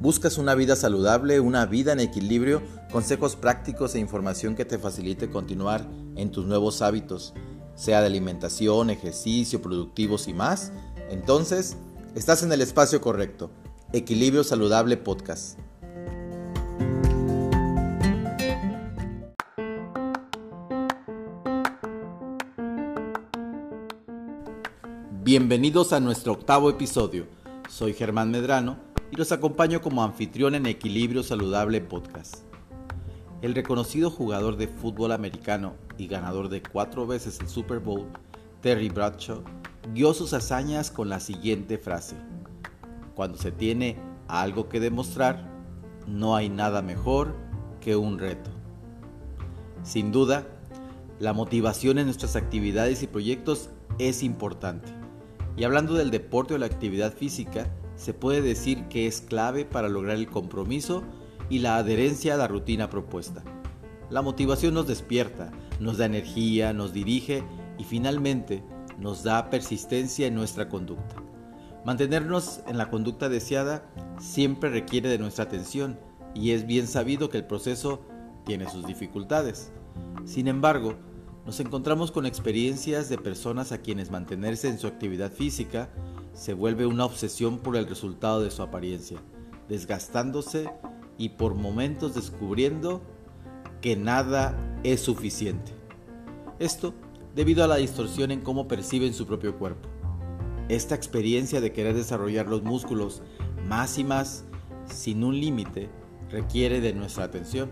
¿Buscas una vida saludable, una vida en equilibrio, consejos prácticos e información que te facilite continuar en tus nuevos hábitos, sea de alimentación, ejercicio, productivos y más? Entonces, estás en el espacio correcto. Equilibrio Saludable Podcast. Bienvenidos a nuestro octavo episodio. Soy Germán Medrano y los acompaño como anfitrión en Equilibrio Saludable Podcast. El reconocido jugador de fútbol americano y ganador de cuatro veces el Super Bowl, Terry Bradshaw, guió sus hazañas con la siguiente frase. Cuando se tiene algo que demostrar, no hay nada mejor que un reto. Sin duda, la motivación en nuestras actividades y proyectos es importante. Y hablando del deporte o la actividad física, se puede decir que es clave para lograr el compromiso y la adherencia a la rutina propuesta. La motivación nos despierta, nos da energía, nos dirige y finalmente nos da persistencia en nuestra conducta. Mantenernos en la conducta deseada siempre requiere de nuestra atención y es bien sabido que el proceso tiene sus dificultades. Sin embargo, nos encontramos con experiencias de personas a quienes mantenerse en su actividad física se vuelve una obsesión por el resultado de su apariencia, desgastándose y por momentos descubriendo que nada es suficiente. Esto debido a la distorsión en cómo perciben su propio cuerpo. Esta experiencia de querer desarrollar los músculos más y más sin un límite requiere de nuestra atención.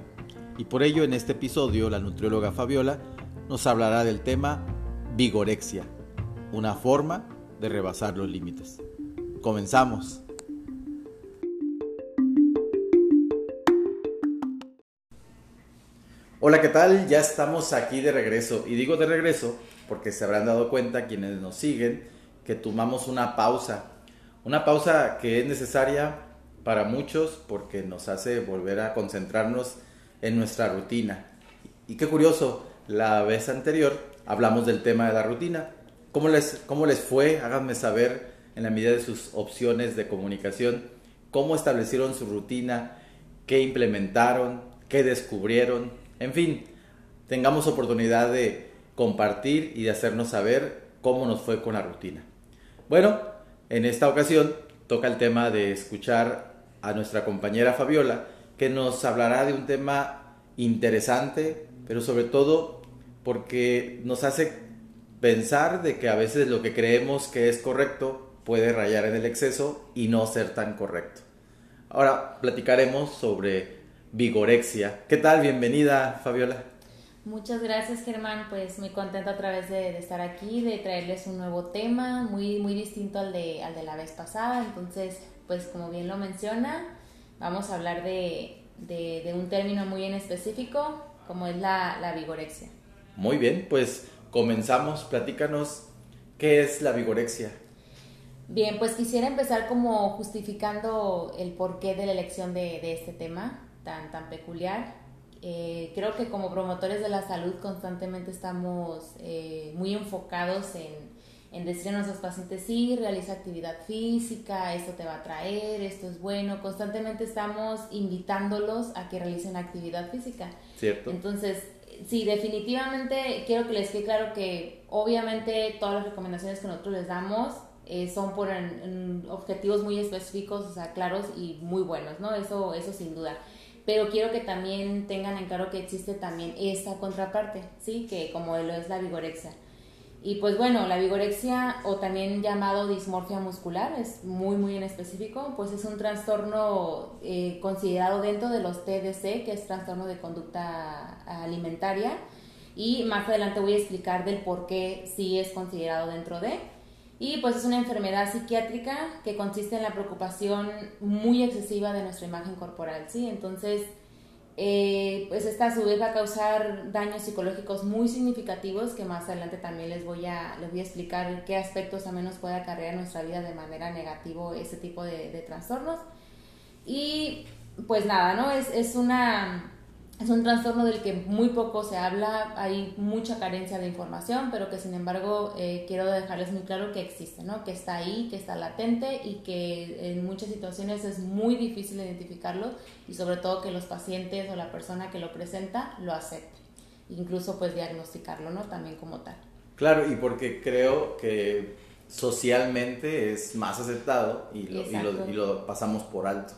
Y por ello en este episodio la nutrióloga Fabiola nos hablará del tema vigorexia, una forma de rebasar los límites. Comenzamos. Hola, ¿qué tal? Ya estamos aquí de regreso. Y digo de regreso porque se habrán dado cuenta quienes nos siguen que tomamos una pausa. Una pausa que es necesaria para muchos porque nos hace volver a concentrarnos en nuestra rutina. Y qué curioso, la vez anterior hablamos del tema de la rutina ¿Cómo les, ¿Cómo les fue? Háganme saber en la medida de sus opciones de comunicación cómo establecieron su rutina, qué implementaron, qué descubrieron, en fin, tengamos oportunidad de compartir y de hacernos saber cómo nos fue con la rutina. Bueno, en esta ocasión toca el tema de escuchar a nuestra compañera Fabiola, que nos hablará de un tema interesante, pero sobre todo porque nos hace pensar de que a veces lo que creemos que es correcto puede rayar en el exceso y no ser tan correcto. Ahora platicaremos sobre vigorexia. ¿Qué tal? Bienvenida, Fabiola. Muchas gracias, Germán. Pues muy contenta otra vez de, estar aquí, de traerles un nuevo tema, muy, muy distinto al de, al de la vez pasada. Entonces, pues como bien lo menciona, vamos a hablar de, de, un término muy en específico, como es la, la vigorexia. Muy bien, pues comenzamos, platícanos qué es la vigorexia. Bien, pues quisiera empezar como justificando el porqué de la elección de, este tema tan, tan peculiar. Eh, creo que como promotores de la salud constantemente estamos eh, muy enfocados en, en decir a nuestros pacientes, sí, realiza actividad física, esto te va a traer, esto es bueno. Constantemente estamos invitándolos a que realicen actividad física. Cierto. Entonces, sí, definitivamente quiero que les quede claro que obviamente todas las recomendaciones que nosotros les damos eh, son por objetivos muy específicos, o sea, claros y muy buenos, ¿no? Eso, eso sin duda. Pero quiero que también tengan en claro que existe también esta contraparte, ¿sí? Que como lo es la vigorexia. Y pues bueno, la vigorexia o también llamado dismorfia muscular, es muy muy en específico, pues es un trastorno eh, considerado dentro de los TDC, que es trastorno de conducta alimentaria. Y más adelante voy a explicar del por qué sí es considerado dentro de. Y pues es una enfermedad psiquiátrica que consiste en la preocupación muy excesiva de nuestra imagen corporal, ¿sí? Entonces, eh, pues esta a su vez va a causar daños psicológicos muy significativos que más adelante también les voy a, les voy a explicar qué aspectos también nos puede acarrear nuestra vida de manera negativa este tipo de, trastornos. Y pues nada, ¿no? Es, es, una, es un trastorno del que muy poco se habla, hay mucha carencia de información, pero que sin embargo eh, quiero dejarles muy claro que existe, ¿no? que está ahí, que está latente y que en muchas situaciones es muy difícil identificarlo y sobre todo que los pacientes o la persona que lo presenta lo acepte, incluso pues diagnosticarlo ¿no? también como tal. Claro, y porque creo que socialmente es más aceptado y lo, y lo, pasamos por alto.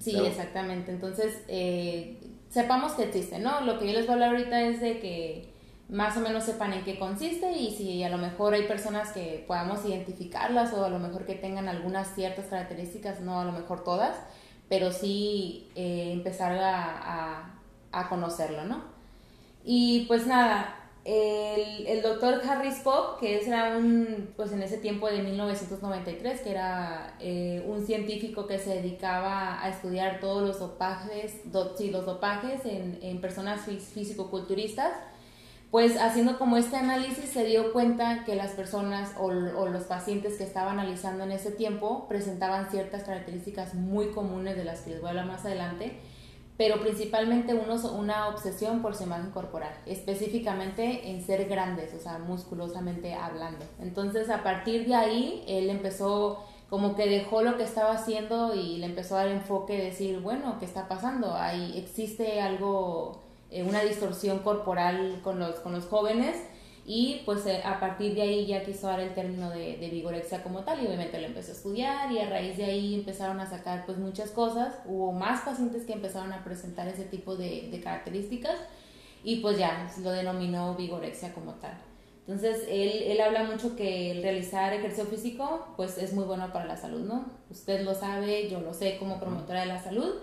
Sí, exactamente. Entonces, eh, sepamos que existe, ¿no? Lo que yo les voy a hablar ahorita es de que más o menos sepan en qué consiste y si a lo mejor hay personas que podamos identificarlas o a lo mejor que tengan algunas ciertas características, no a lo mejor todas, pero sí eh, empezar a, a, conocerlo, ¿no? Y pues nada, el, el, doctor Harry Spock, que era un, pues en ese tiempo de 1993, que era eh, un científico que se dedicaba a estudiar todos los dopajes, sí, los dopajes en, en personas físico-culturistas, pues haciendo como este análisis se dio cuenta que las personas o, o, los pacientes que estaba analizando en ese tiempo presentaban ciertas características muy comunes de las que les voy a hablar más adelante, pero principalmente uno, una obsesión por su imagen corporal, específicamente en ser grandes, o sea, musculosamente hablando. Entonces, a partir de ahí, él empezó como que dejó lo que estaba haciendo y le empezó a dar enfoque, decir, bueno, ¿qué está pasando? Ahí existe algo, eh, una distorsión corporal con los, con los jóvenes y pues eh, a partir de ahí ya quiso dar el término de, de, vigorexia como tal y obviamente lo empezó a estudiar y a raíz de ahí empezaron a sacar pues muchas cosas, hubo más pacientes que empezaron a presentar ese tipo de, de características y pues ya lo denominó vigorexia como tal. Entonces él, él habla mucho que el realizar ejercicio físico pues es muy bueno para la salud, ¿no? Usted lo sabe, yo lo sé como promotora de la salud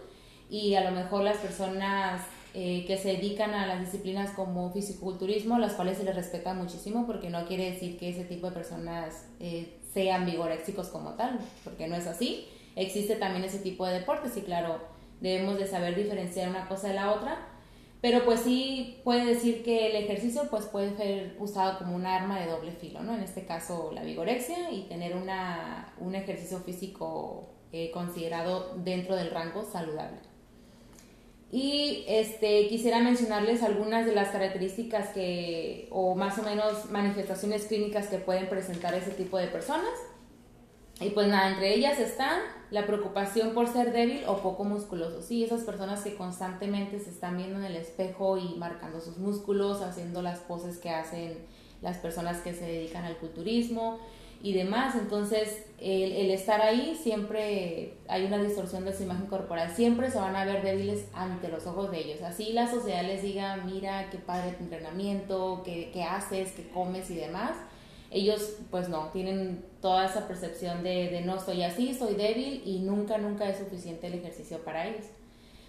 y a lo mejor las personas eh, que se dedican a las disciplinas como fisiculturismo, las cuales se les respeta muchísimo, porque no quiere decir que ese tipo de personas eh, sean vigoréxicos como tal, porque no es así. Existe también ese tipo de deportes y claro, debemos de saber diferenciar una cosa de la otra, pero pues sí puede decir que el ejercicio pues puede ser usado como un arma de doble filo, ¿no? En este caso la vigorexia y tener una, un ejercicio físico eh, considerado dentro del rango saludable. Y este, quisiera mencionarles algunas de las características que, o más o menos manifestaciones clínicas que pueden presentar ese tipo de personas. Y pues nada, entre ellas están la preocupación por ser débil o poco musculoso. Sí, esas personas que constantemente se están viendo en el espejo y marcando sus músculos, haciendo las poses que hacen las personas que se dedican al culturismo y demás. Entonces, el, estar ahí siempre hay una distorsión de su imagen corporal. Siempre se van a ver débiles ante los ojos de ellos. Así la sociedad les diga, mira, qué padre tu entrenamiento, qué, qué haces, qué comes y demás. Ellos, pues no, tienen toda esa percepción de, de no soy así, soy débil y nunca, nunca es suficiente el ejercicio para ellos.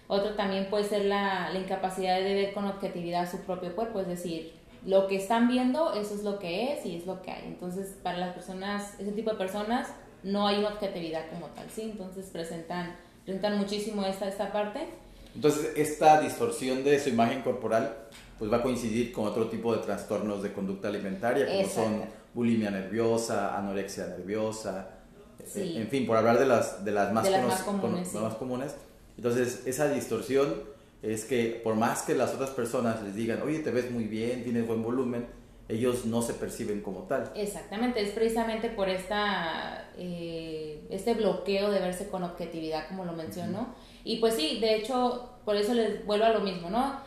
Otro también puede ser la, la incapacidad de ver con objetividad su propio cuerpo, es decir, lo que están viendo, eso es lo que es y es lo que hay. Entonces, para las personas, ese tipo de personas, no hay una objetividad como tal, ¿sí? Entonces, presentan, presentan muchísimo esta, esta parte. Entonces, esta distorsión de su imagen corporal, pues va a coincidir con otro tipo de trastornos de conducta alimentaria, como son bulimia nerviosa, anorexia nerviosa, eh, en fin, por hablar de las, de las, más, más, comunes, más comunes. Entonces, esa distorsión es que por más que las otras personas les digan, oye, te ves muy bien, tienes buen volumen, ellos no se perciben como tal. Exactamente, es precisamente por esta, eh, este bloqueo de verse con objetividad, como lo mencionó. Y pues sí, de hecho, por eso les vuelvo a lo mismo, ¿no?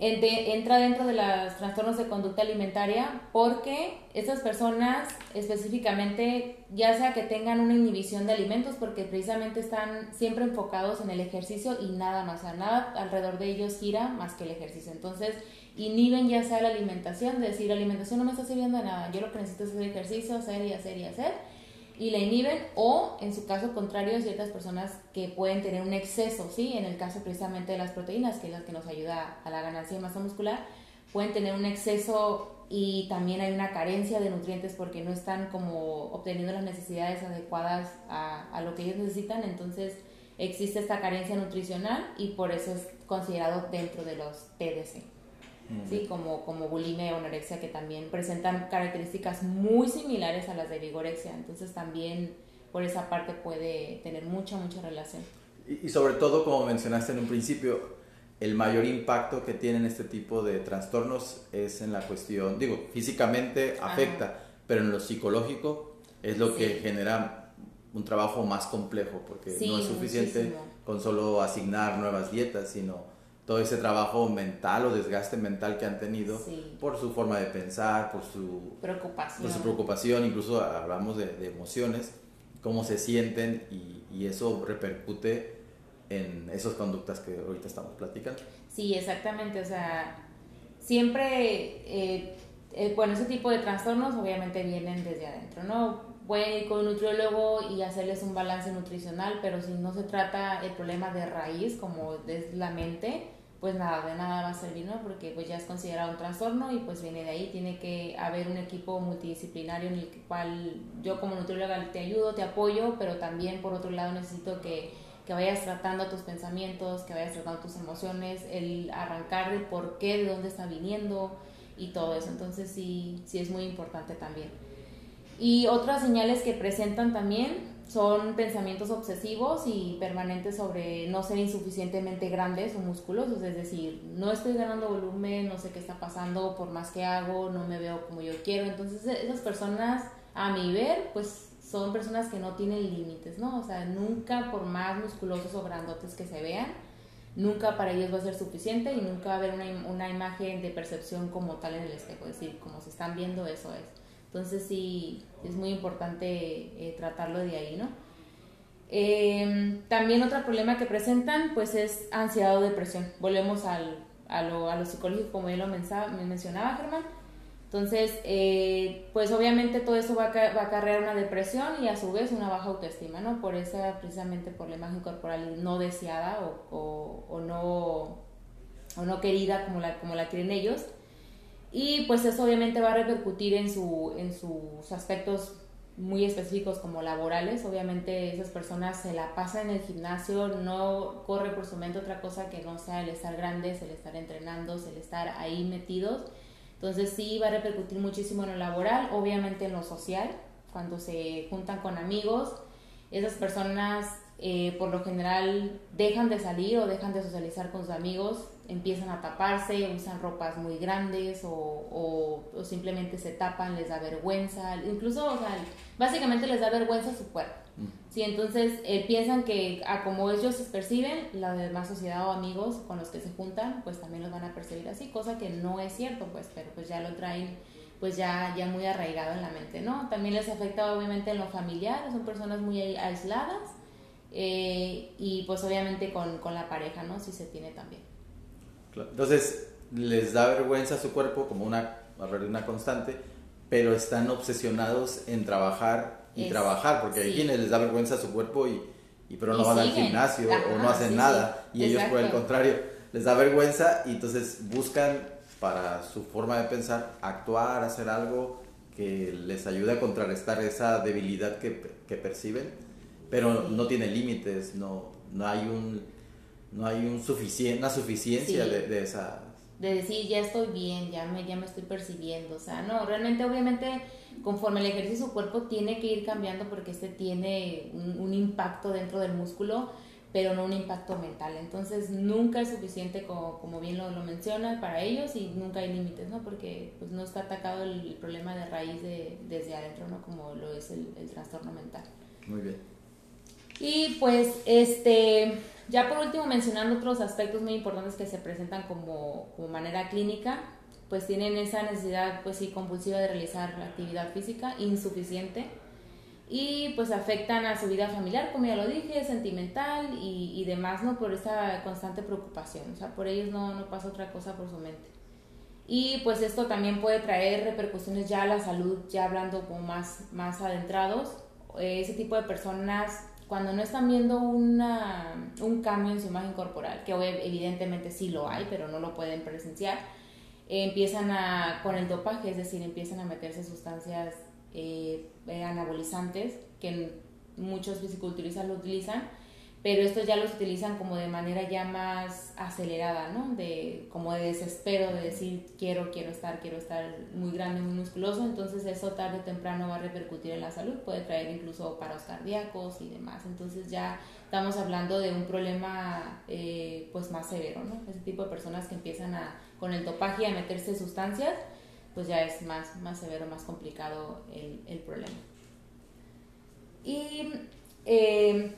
Entra dentro de los trastornos de conducta alimentaria porque estas personas específicamente, ya sea que tengan una inhibición de alimentos, porque precisamente están siempre enfocados en el ejercicio y nada más, nada alrededor de ellos gira más que el ejercicio. Entonces, inhiben ya sea la alimentación, de decir, la alimentación no me está sirviendo de nada, yo lo que necesito es hacer ejercicio, hacer y hacer y hacer y la inhiben o en su caso contrario ciertas personas que pueden tener un exceso, ¿sí? En el caso precisamente de las proteínas, que es la que nos ayuda a la ganancia de masa muscular, pueden tener un exceso y también hay una carencia de nutrientes porque no están como obteniendo las necesidades adecuadas a, a lo que ellos necesitan, entonces existe esta carencia nutricional y por eso es considerado dentro de los TDC. ¿Sí? como, como bulimia o anorexia, que también presentan características muy similares a las de vigorexia. Entonces también por esa parte puede tener mucha, mucha relación. Y, sobre todo, como mencionaste en un principio, el mayor impacto que tienen este tipo de trastornos es en la cuestión, digo, físicamente afecta, pero en lo psicológico es lo que genera un trabajo más complejo, porque no es suficiente con solo asignar nuevas dietas, sino todo ese trabajo mental o desgaste mental que han tenido por su forma de pensar, por su preocupación, por su preocupación incluso hablamos de, emociones, cómo se sienten y, y, eso repercute en esas conductas que ahorita estamos platicando. Sí, exactamente, o sea, siempre, eh, eh, bueno, ese tipo de trastornos obviamente vienen desde adentro, ¿no? Pueden ir con un nutriólogo y hacerles un balance nutricional, pero si no se trata el problema de raíz, como es la mente, pues nada, de nada va a servir, ¿no? Porque pues ya es considerado un trastorno y pues viene de ahí, tiene que haber un equipo multidisciplinario en el cual yo como nutrióloga te ayudo, te apoyo, pero también por otro lado necesito que, que vayas tratando tus pensamientos, que vayas tratando tus emociones, el arrancar de por qué, de dónde está viniendo y todo eso, entonces sí, sí es muy importante también. Y otras señales que presentan también son pensamientos obsesivos y permanentes sobre no ser insuficientemente grandes o musculosos, es decir, no estoy ganando volumen, no sé qué está pasando, por más que hago, no me veo como yo quiero. Entonces, esas personas, a mi ver, pues son personas que no tienen límites, ¿no? O sea, nunca por más musculosos o grandotes que se vean, nunca para ellos va a ser suficiente y nunca va a haber una, una imagen de percepción como tal en el espejo, es decir, como se están viendo, eso es. Entonces sí, es muy importante eh, tratarlo de ahí, ¿no? Em, también otro problema que presentan pues es ansiedad o depresión. Volvemos al, a, lo, a lo psicológico como ya lo mencionaba Germán. Entonces, eh, pues obviamente todo eso va a, va a acarrear una depresión y a su vez una baja autoestima, ¿no? Por esa, precisamente por la imagen corporal no deseada o, o, o no, o no querida como la, como la quieren ellos. Y pues eso obviamente va a repercutir en, su, en sus aspectos muy específicos como laborales. Obviamente esas personas se la pasan en el gimnasio, no corre por su mente otra cosa que no sea el estar grandes, el estar entrenando, el estar ahí metidos. Entonces sí va a repercutir muchísimo en lo laboral, obviamente en lo social, cuando se juntan con amigos. Esas personas eh, por lo general dejan de salir o dejan de socializar con sus amigos empiezan a taparse, usan ropas muy grandes o, o, simplemente se tapan, les da vergüenza, incluso, o sea, básicamente les da vergüenza su cuerpo. Mm. Sí, entonces eh, piensan que a como ellos se perciben, la demás sociedad o amigos con los que se juntan, pues también los van a percibir así, cosa que no es cierto, pues, pero pues ya lo traen pues ya, ya muy arraigado en la mente, ¿no? También les afecta obviamente en lo familiar, son personas muy aisladas eh, y pues obviamente con, con la pareja, ¿no? Si se tiene también. Entonces, les da vergüenza a su cuerpo como una, una constante, pero están obsesionados en trabajar y trabajar, porque hay quienes les da vergüenza a su cuerpo y, y pero no van al gimnasio o no hacen nada, y ellos por el contrario les da vergüenza y entonces buscan para su forma de pensar actuar, hacer algo que les ayude a contrarrestar esa debilidad que, que perciben, pero no tiene límites, no, no hay un no hay un una suficiencia de, de esa... De decir, ya estoy bien, ya me, ya me estoy percibiendo. O sea, no, realmente, obviamente, conforme el ejercicio, su cuerpo tiene que ir cambiando porque este tiene un, impacto dentro del músculo, pero no un impacto mental. Entonces, nunca es suficiente, como, como bien lo, lo menciona, para ellos y nunca hay límites, ¿no? Porque pues, no está atacado el, problema de raíz de, desde adentro, ¿no? Como lo es el, el trastorno mental. Muy bien. Y pues, este ya por último, mencionando otros aspectos muy importantes que se presentan como, como manera clínica, pues tienen esa necesidad, pues sí, compulsiva de realizar actividad física insuficiente y pues afectan a su vida familiar, como ya lo dije, sentimental y, y demás, ¿no? Por esa constante preocupación, o sea, por ellos no, no pasa otra cosa por su mente. Y pues esto también puede traer repercusiones ya a la salud, ya hablando como más, más adentrados. Ese tipo de personas cuando no están viendo una, un cambio en su imagen corporal, que evidentemente sí lo hay, pero no lo pueden presenciar, empiezan a, con el dopaje, es decir, empiezan a meterse sustancias eh, anabolizantes, que muchos fisiculturistas lo utilizan, pero estos ya los utilizan como de manera ya más acelerada, ¿no? De, como de desespero, de decir quiero, quiero estar, quiero estar muy grande, muy musculoso, entonces eso tarde o temprano va a repercutir en la salud, puede traer incluso paros cardíacos y demás, entonces ya estamos hablando de un problema eh, pues más severo, ¿no? Ese tipo de personas que empiezan a, con el topaje a meterse sustancias, pues ya es más, más severo, más complicado el, el problema. Y... Eh,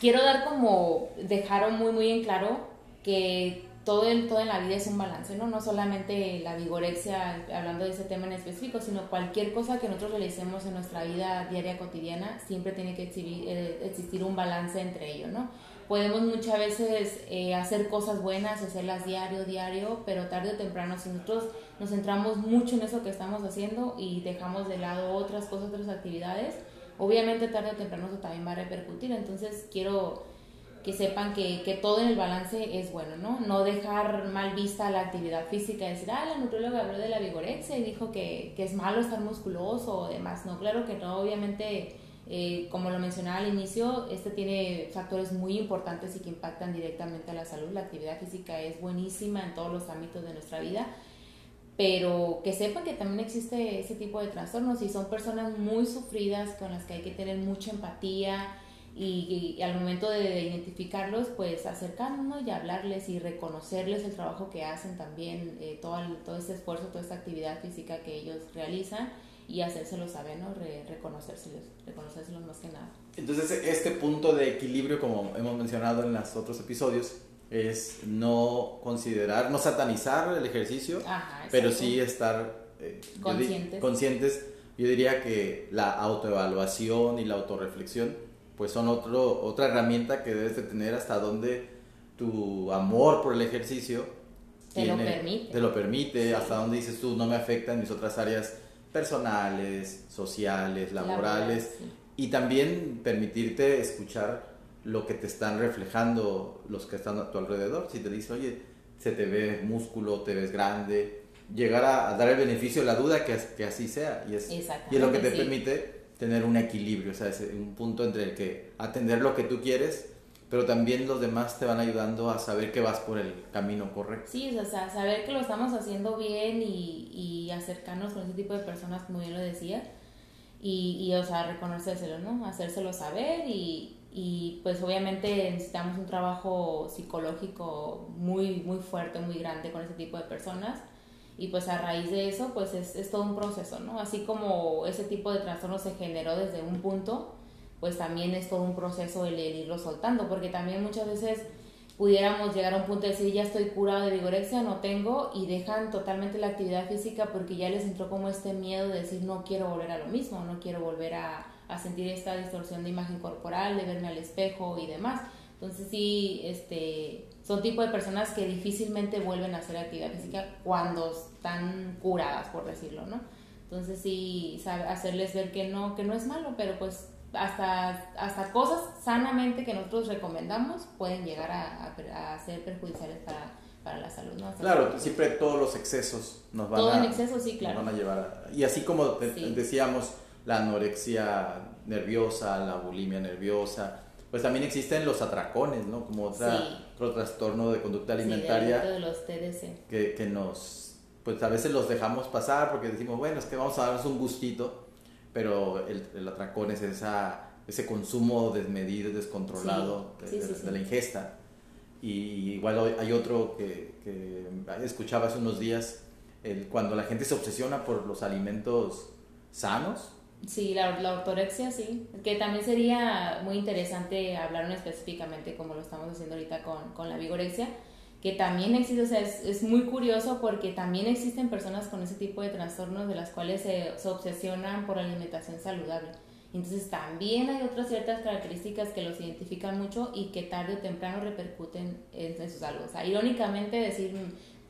quiero dar como, dejaron muy, muy en claro que todo, el, todo en la vida es un balance, ¿no? No solamente la vigorexia, hablando de ese tema en específico, sino cualquier cosa que nosotros realicemos en nuestra vida diaria cotidiana, siempre tiene que eh, existir, un balance entre ellos, ¿no? Podemos muchas veces eh, hacer cosas buenas, hacerlas diario, diario, pero tarde o temprano, si nosotros nos centramos mucho en eso que estamos haciendo y dejamos de lado otras cosas, otras actividades, obviamente tarde o temprano eso también va a repercutir. Entonces quiero que sepan que, que, todo en el balance es bueno, ¿no? No dejar mal vista la actividad física, decir, ah, la nutrióloga habló de la vigorexia y dijo que, que es malo estar musculoso o demás. No, claro que no, obviamente, eh, como lo mencionaba al inicio, este tiene factores muy importantes y que impactan directamente a la salud. La actividad física es buenísima en todos los ámbitos de nuestra vida pero que sepan que también existe ese tipo de trastornos y son personas muy sufridas con las que hay que tener mucha empatía y, al momento de identificarlos, pues acercarnos y hablarles y reconocerles el trabajo que hacen también, eh, todo, todo ese esfuerzo, toda esta actividad física que ellos realizan y hacérselo saber, ¿no? Re, reconocérselos, reconocérselos más que nada. Entonces, este punto de equilibrio, como hemos mencionado en los otros episodios, es no considerar, no satanizar el ejercicio, pero sí estar eh, conscientes. conscientes. Yo diría que la autoevaluación y la autorreflexión pues son otro, otra herramienta que debes de tener hasta donde tu amor por el ejercicio te lo permite. Te lo permite, hasta donde dices tú, no me afecta en mis otras áreas personales, sociales, laborales, y también permitirte escuchar lo que te están reflejando los que están a tu alrededor. Si te dice, oye, se te ve músculo, te ves grande, llegar a, dar el beneficio de la duda que, que así sea. Y es, y es lo que te permite tener un equilibrio, o sea, es un punto entre el que atender lo que tú quieres, pero también los demás te van ayudando a saber que vas por el camino correcto. Sí, o sea, saber que lo estamos haciendo bien y, y acercarnos con ese tipo de personas, como bien lo decía, y, y o sea, reconocérselo, ¿no? Hacérselo saber y, y pues obviamente necesitamos un trabajo psicológico muy, muy fuerte, muy grande con ese tipo de personas y pues a raíz de eso pues es, es todo un proceso, ¿no? Así como ese tipo de trastorno se generó desde un punto, pues también es todo un proceso el, irlo soltando, porque también muchas veces pudiéramos llegar a un punto de decir ya estoy curado de vigorexia, no tengo, y dejan totalmente la actividad física porque ya les entró como este miedo de decir no quiero volver a lo mismo, no quiero volver a, a sentir esta distorsión de imagen corporal, de verme al espejo y demás. Entonces sí, este, son tipo de personas que difícilmente vuelven a hacer actividad física cuando están curadas, por decirlo, ¿no? Entonces sí, hacerles ver que no, que no es malo, pero pues hasta, hasta cosas sanamente que nosotros recomendamos pueden llegar a, a, ser perjudiciales para, para la salud. ¿no? claro, siempre todos los excesos nos van, Todo a, en exceso, sí, claro. van a llevar Y así como decíamos, la anorexia nerviosa, la bulimia nerviosa, pues también existen los atracones, ¿no? Como otra, otro trastorno de conducta alimentaria. Sí, de los TDC. Que, que, nos, pues a veces los dejamos pasar porque decimos, bueno, es que vamos a darnos un gustito, pero el, el atracón es esa, ese consumo desmedido, descontrolado de, la ingesta. Y igual hay otro que, que escuchaba hace unos días, el, cuando la gente se obsesiona por los alimentos sanos, Sí, la, la, ortorexia, sí. Que también sería muy interesante hablar específicamente como lo estamos haciendo ahorita con, con la vigorexia, que también existe, o sea, es, es, muy curioso porque también existen personas con ese tipo de trastornos de las cuales se, se obsesionan por la alimentación saludable. Entonces también hay otras ciertas características que los identifican mucho y que tarde o temprano repercuten en, en su salud. O sea, irónicamente decir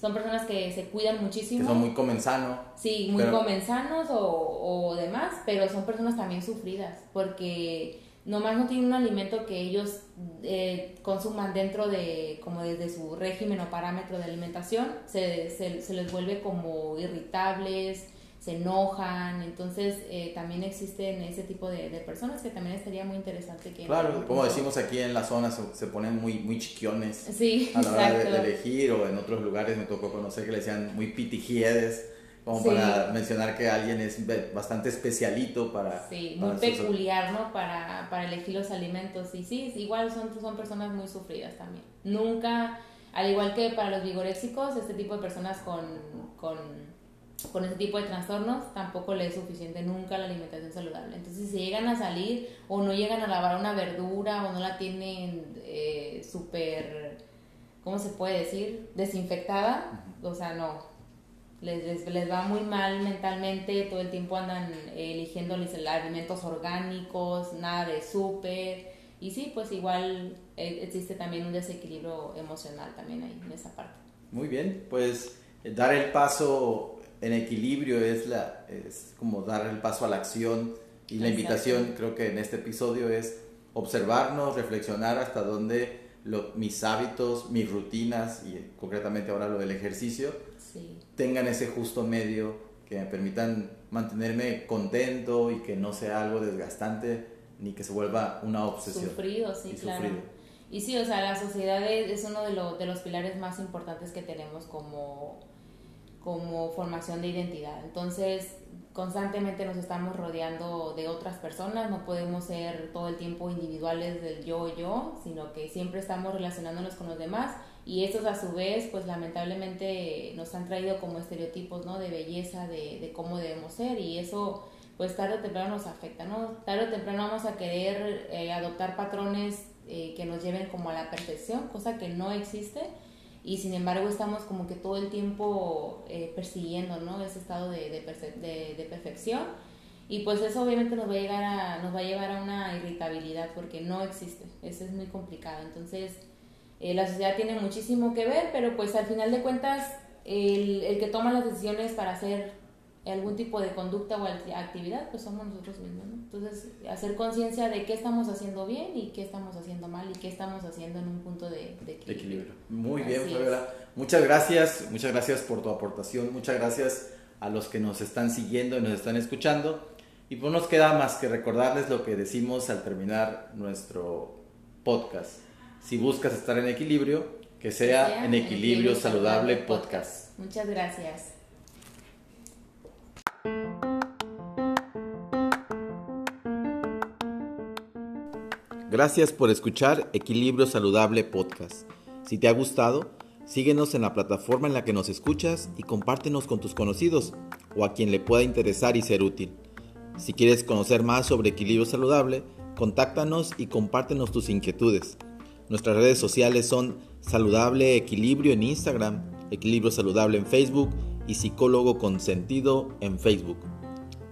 son personas que se cuidan muchísimo. Que son muy comensanos. Sí, muy comensanos o, o, demás, pero son personas también sufridas, porque nomás no tienen un alimento que ellos eh, consuman dentro de, como desde su régimen o parámetro de alimentación, se, se, se les vuelve como irritables, se enojan, entonces eh, también existen ese tipo de, personas que también estaría muy interesante que... Claro, como decimos aquí en la zona, se, ponen muy, muy chiquiones sí, a la hora de, elegir o en otros lugares me tocó conocer que le decían muy pitijiedes, como para mencionar que alguien es bastante especialito para... Sí, muy peculiar, ¿no? Para, para elegir los alimentos y sí, igual son, son personas muy sufridas también. Nunca, al igual que para los vigoréxicos, este tipo de personas con... con con ese tipo de trastornos tampoco le es suficiente nunca la alimentación saludable. Entonces, si llegan a salir o no llegan a lavar una verdura o no la tienen eh, súper, ¿cómo se puede decir? Desinfectada, o sea, no. Les, les, va muy mal mentalmente, todo el tiempo andan eligiendo alimentos orgánicos, nada de súper. Y sí, pues igual eh, existe también un desequilibrio emocional también ahí en esa parte. Muy bien, pues eh, dar el paso en equilibrio es, la, es como dar el paso a la acción y la invitación creo que en este episodio es observarnos, reflexionar hasta dónde mis hábitos, mis rutinas y concretamente ahora lo del ejercicio tengan ese justo medio que me permitan mantenerme contento y que no sea algo desgastante ni que se vuelva una obsesión. Sufrido, sí, claro. Y sí, o sea, la sociedad es, uno de, de los pilares más importantes que tenemos como como formación de identidad. Entonces, constantemente nos estamos rodeando de otras personas, no podemos ser todo el tiempo individuales del yo yo, sino que siempre estamos relacionándonos con los demás y estos a su vez, pues lamentablemente nos han traído como estereotipos, ¿no? De belleza, de, cómo debemos ser y eso pues tarde o temprano nos afecta, ¿no? Tarde o temprano vamos a querer eh, adoptar patrones eh, que nos lleven como a la perfección, cosa que no existe y sin embargo estamos como que todo el tiempo eh, persiguiendo ¿no? ese estado de, de, de, perfección y pues eso obviamente nos va a llegar a nos va a llevar a una irritabilidad porque no existe eso es muy complicado entonces eh, la sociedad tiene muchísimo que ver pero pues al final de cuentas el, el que toma las decisiones para hacer algún tipo de conducta o actividad, pues somos nosotros mismos, ¿no? Entonces, hacer conciencia de qué estamos haciendo bien y qué estamos haciendo mal y qué estamos haciendo en un punto de, equilibrio. Muy bien, Fabiola. Muchas gracias, muchas gracias por tu aportación, muchas gracias a los que nos están siguiendo y nos están escuchando. Y pues nos queda más que recordarles lo que decimos al terminar nuestro podcast. Si buscas estar en equilibrio, que sea, en Equilibrio, Saludable, podcast. Muchas gracias. Gracias por escuchar Equilibrio Saludable Podcast. Si te ha gustado, síguenos en la plataforma en la que nos escuchas y compártenos con tus conocidos o a quien le pueda interesar y ser útil. Si quieres conocer más sobre equilibrio saludable, contáctanos y compártenos tus inquietudes. Nuestras redes sociales son Saludable Equilibrio en Instagram, Equilibrio Saludable en Facebook y Psicólogo con Sentido en Facebook.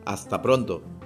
Hasta pronto.